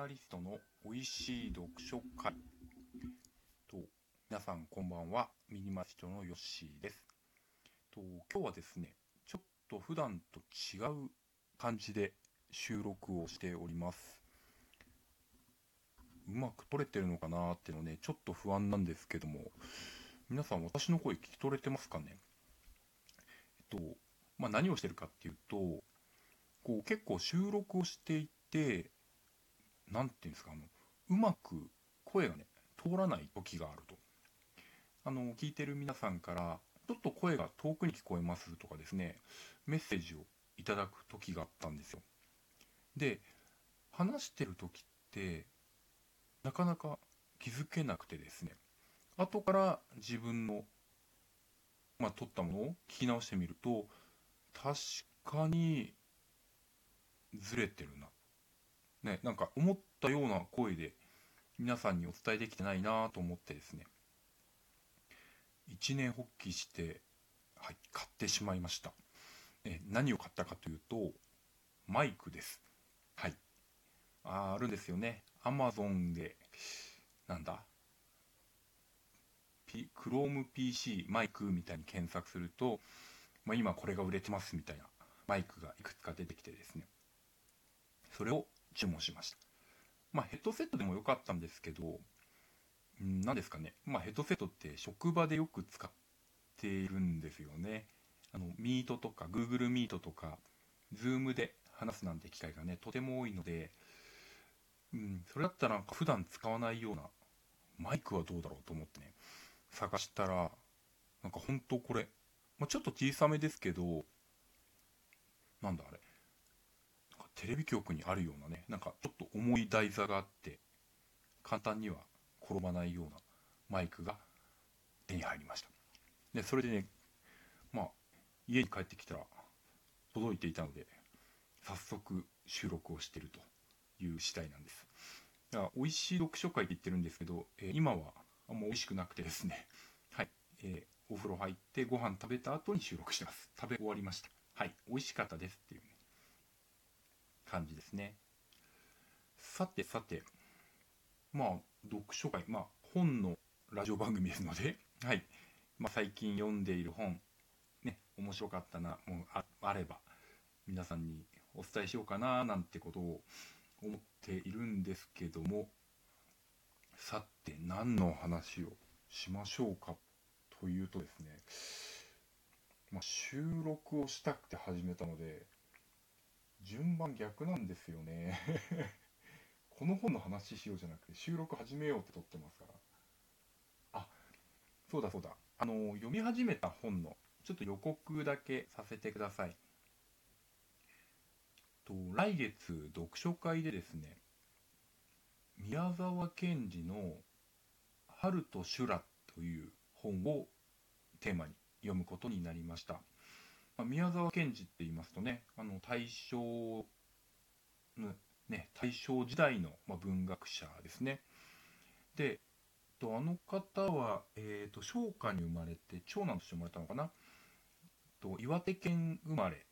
マリストの美味しい読書会。と皆さんこんばんは。ミニマリストのヨッシーです。と今日はですねちょっと普段と違う感じで収録をしております。うまく撮れてるのかなっていうのねちょっと不安なんですけども。皆さん私の声聞き取れてますかね？えっとまあ何をしてるかっていうとこう結構収録をしていて何て言うんですかあのうまく声がね通らない時があると。あの聞いてる皆さんからちょっと声が遠くに聞こえますとかですねメッセージをいただく時があったんですよ。で話してる時ってなかなか気づけなくてですね後から自分のまあ撮ったものを聞き直してみると確かにずれてるな。ね、なんか思ったような声で皆さんにお伝えできてないなと思ってですね、一年発起して、はい、買ってしまいました。え何を買ったかというと、マイクです。はい。ああるんですよね。アマゾンで、なんだ、P、Chrome PC マイクみたいに検索すると、まあ、今これが売れてますみたいなマイクがいくつか出てきてですね、それを注文しました。まあ、ヘッドセットでもよかったんですけど、何ですかね。まあ、ヘッドセットって職場でよく使っているんですよね。あの、ミートとか、Google Meet とか、Zoom で話すなんて機会がね、とても多いので、うん、それだったらなんか普段使わないようなマイクはどうだろうと思ってね、探したら、なんか本当これ、まあ、ちょっと小さめですけど、なんだあれ、テレビ局にあるようなね、なんかちょっと重い台座があって、簡単には転ばないようなマイクが手に入りました。で、それでね、まあ、家に帰ってきたら届いていたので、早速収録をしてるという次第なんです。だから美味しい読書会って言ってるんですけど、えー、今はあんま美味しくなくてですね、はい、えー、お風呂入ってご飯食べた後に収録してます。食べ終わりました。はい、美味しかったですっていう、感じですね。さてさて、まあ、読書会、まあ、本のラジオ番組ですので、はい。まあ、最近読んでいる本、ね、面白かったな、もうああれば、皆さんにお伝えしようかな、なんてことを思っているんですけども、さて、何の話をしましょうかというとですね、まあ、収録をしたくて始めたので、順番逆なんですよね。この本の話しようじゃなくて収録始めようって撮ってますから。あそうだそうだ。あの読み始めた本のちょっと予告だけさせてください。と来月読書会でですね宮沢賢治の「春と修羅」という本をテーマに読むことになりました。まあ、宮沢賢治って言いますとね、あの大正の、ね、大正時代の、まあ、文学者ですね。で、とあの方は、えーと、商家に生まれて、長男として生まれたのかな？と岩手県生まれ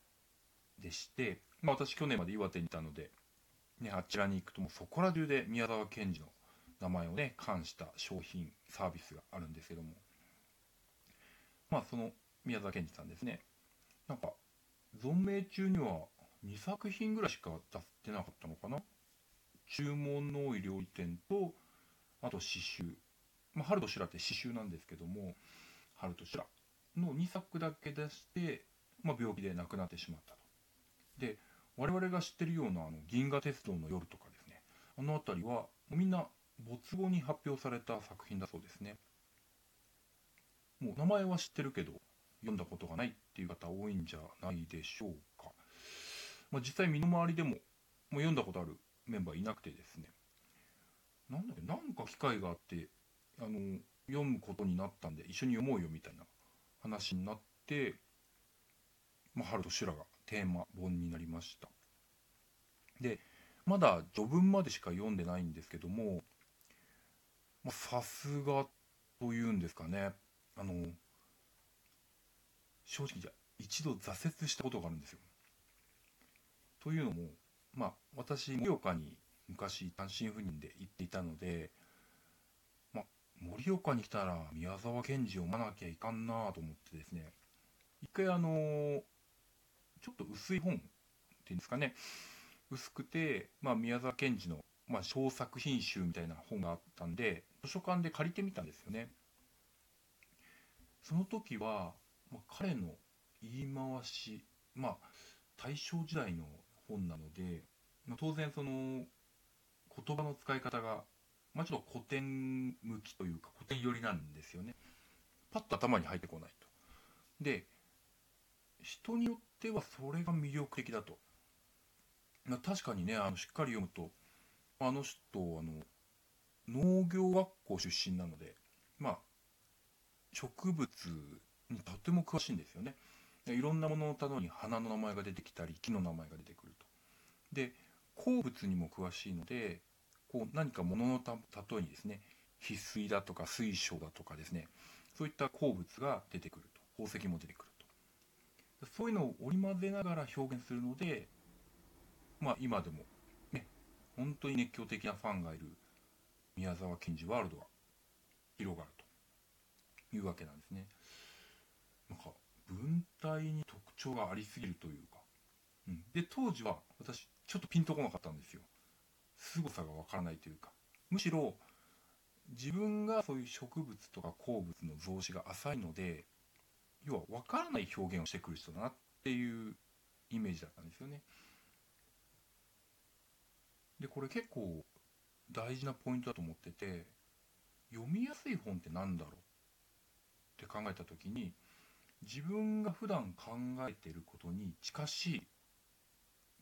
でして、まあ、私去年まで岩手にいたので、ね、あちらに行くともうそこら中で宮沢賢治の名前をね、冠した商品、サービスがあるんですけども、まあその宮沢賢治さんですね。なんか、存命中には2作品ぐらいしか出ってなかったのかな？注文の多い料理店と、あと詩集。まあ、春と修羅って詩集なんですけども、春と修羅の2作だけ出して、まあ、病気で亡くなってしまったと。で、我々が知ってるようなあの銀河鉄道の夜とかですね、あの辺りはみんな没後に発表された作品だそうですね。もう名前は知ってるけど、読んだことがないっていう方多いんじゃないでしょうか。まあ、実際身の回りでももう読んだことあるメンバーいなくてですね。なんだっけ、なんか機会があって、あの、読むことになったんで一緒に読もうよみたいな話になって、まあ、春と修羅がテーマ本になりました。で、まだ序文までしか読んでないんですけども、さすがというんですかね。あの、正直じゃ一度挫折したことがあるんですよ。というのも、まあ、私、盛岡に昔単身赴任で行っていたので、ま、盛岡に来たら宮沢賢治を読まなきゃいかんなと思ってですね。一回あのちょっと薄い本っていうんですかね。薄くて、まあ、宮沢賢治の、まあ、小作品集みたいな本があったんで図書館で借りてみたんですよね。その時は、まあ、彼の言い回しまあ大正時代の本なので、まあ、当然その言葉の使い方が、まあ、ちょっと古典向きというか古典寄りなんですよね。パッと頭に入ってこないと。で人によってはそれが魅力的だと、まあ、確かにねあのしっかり読むとあの人あの農業学校出身なのでまあ植物とても詳しいんですよね。いろんなもののために花の名前が出てきたり木の名前が出てくると。で鉱物にも詳しいのでこう何か物のた例えにですね翡翠だとか水晶だとかですねそういった鉱物が出てくると。宝石も出てくると。そういうのを織り交ぜながら表現するのでまあ今でもね本当に熱狂的なファンがいる宮沢賢治ワールドが広がるというわけなんですね。なんか文体に特徴がありすぎるというか、うん、で当時は私ちょっとピンとこなかったんですよ。凄さがわからないというか。むしろ自分がそういう植物とか鉱物の増資が浅いので要は分からない表現をしてくる人だなっていうイメージだったんですよね。でこれ結構大事なポイントだと思ってて読みやすい本って何だろうって考えた時に自分が普段考えてることに近しい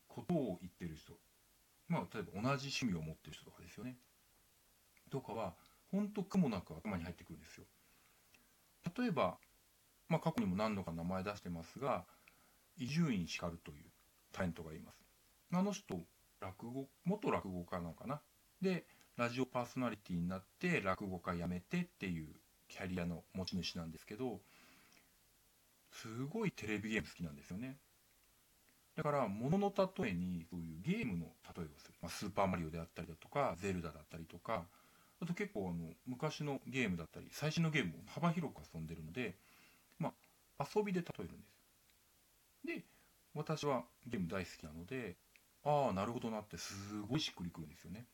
ことを言ってる人。まあ例えば同じ趣味を持ってる人とかですよね。とかはほんと苦もなく頭に入ってくるんですよ。例えばまあ過去にも何度か名前出してますが伊集院光というタレントがいます。あの人落語元落語家なのかな。でラジオパーソナリティになって落語家辞めてっていうキャリアの持ち主なんですけどすごいテレビゲーム好きなんですよね。だから物の例えにそういうゲームの例えをする、まあ、スーパーマリオであったりだとかゼルダだったりとかあと結構あの昔のゲームだったり最新のゲームを幅広く遊んでるのでまあ遊びで例えるんです。で私はゲーム大好きなのでああなるほどなってすごいしっくりくるんですよね、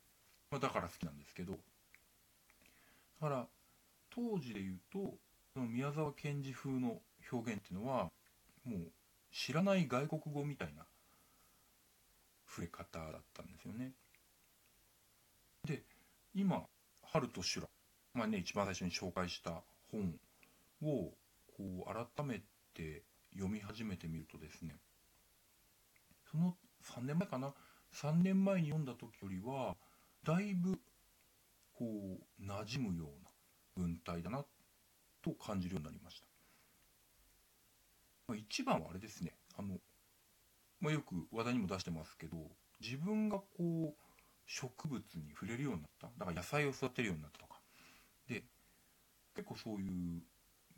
まあ、だから好きなんですけど。だから当時で言うとその宮沢賢治風の表現っていうのはもう知らない外国語みたいな触れ方だったんですよね。で今春と修羅まあね一番最初に紹介した本をこう改めて読み始めてみるとですねその3年前かな3年前に読んだ時よりはだいぶこう馴染むような文体だなと感じるようになりました、まあ、一番はあれですね。あの、まあ、よく話題にも出してますけど自分がこう植物に触れるようになった。だから野菜を育てるようになったとか。で結構そういう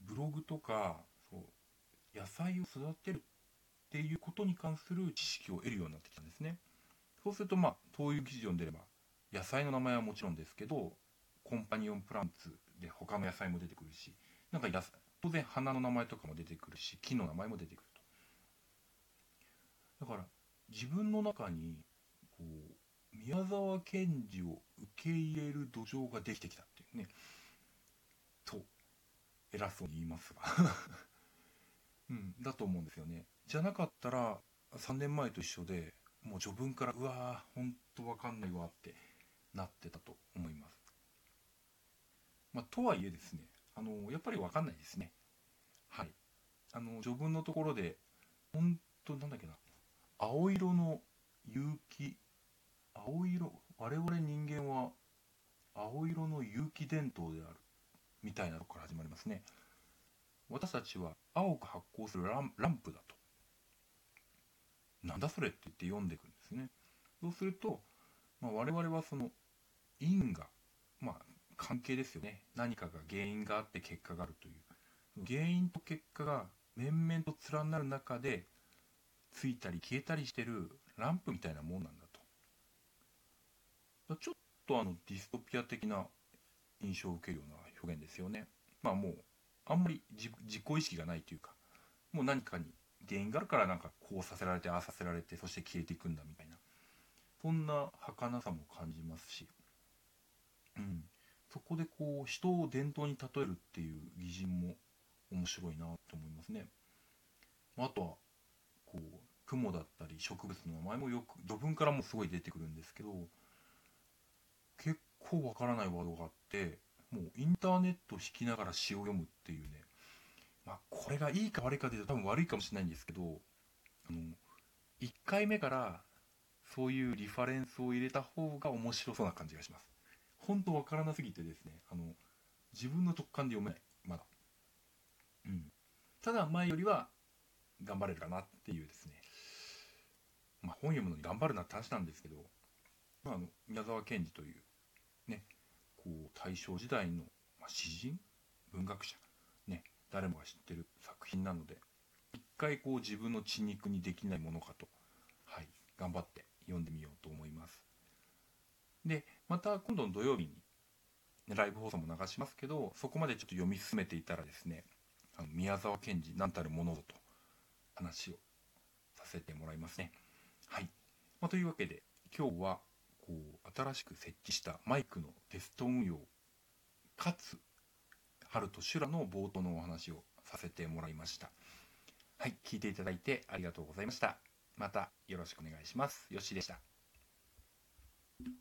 ブログとかそう野菜を育てるっていうことに関する知識を得るようになってきたんですね。そうするとまあこういう記事読んでれば野菜の名前はもちろんですけどコンパニオンプランツで他の野菜も出てくるしなんか当然花の名前とかも出てくるし木の名前も出てくると。だから自分の中にこう宮沢賢治を受け入れる土壌ができてきたっていうね。と偉そうに言いますが。うんだと思うんですよね。じゃなかったら3年前と一緒でもう序文からうわーほんとわかんないわってなってたと思います。まあとはいえですねあのやっぱり分かんないですね。はい。あの序文のところで本当なんだっけな。青色の有機青色我々人間は青色の有機伝統である。みたいなとこから始まりますね。私たちは青く発光するランランプだと。なんだそれって言って読んでいくんですね。そうすると、まあ、我々はその因果まあ関係ですよね。何かが原因があって結果があるという。原因と結果が面々と連なる中でついたり消えたりしてるランプみたいなもんなんだと。ちょっとあのディストピア的な印象を受けるような表現ですよね。まあもうあんまり自己意識がないというかもう何かに原因があるからなんかこうさせられてああさせられてそして消えていくんだみたいな。そんな儚さも感じますし、うん、そこでこう人を伝統に例えるっていう擬人も面白いなと思いますね。あとはこう雲だったり植物の名前もよく土文からもすごい出てくるんですけど結構わからないワードがあってもうインターネット弾きながら詩を読むっていうねまあこれがいいか悪いかで多分悪いかもしれないんですけどあの1回目からそういうリファレンスを入れた方が面白そうな感じがします。本当わからなすぎてですねあの自分の直感で読めない。まだ。うん、ただ前よりは頑張れるかなっていうですね。まあ本読むのに頑張るなって話なんですけど、まあ、あの宮沢賢治というねこう大正時代の、ま、詩人文学者ね誰もが知ってる作品なので一回こう自分の血肉にできないものかと、はい、頑張って読んでみようと思います。でまた今度の土曜日にライブ放送も流しますけどそこまでちょっと読み進めていたらですねあの宮沢賢治何たるものぞと話をさせてもらいますね。はい、まあ、というわけで今日はこう新しく設置したマイクのテスト運用かつ春と修羅の冒頭のお話をさせてもらいました。はい。聞いていただいてありがとうございました。またよろしくお願いします。よしでした。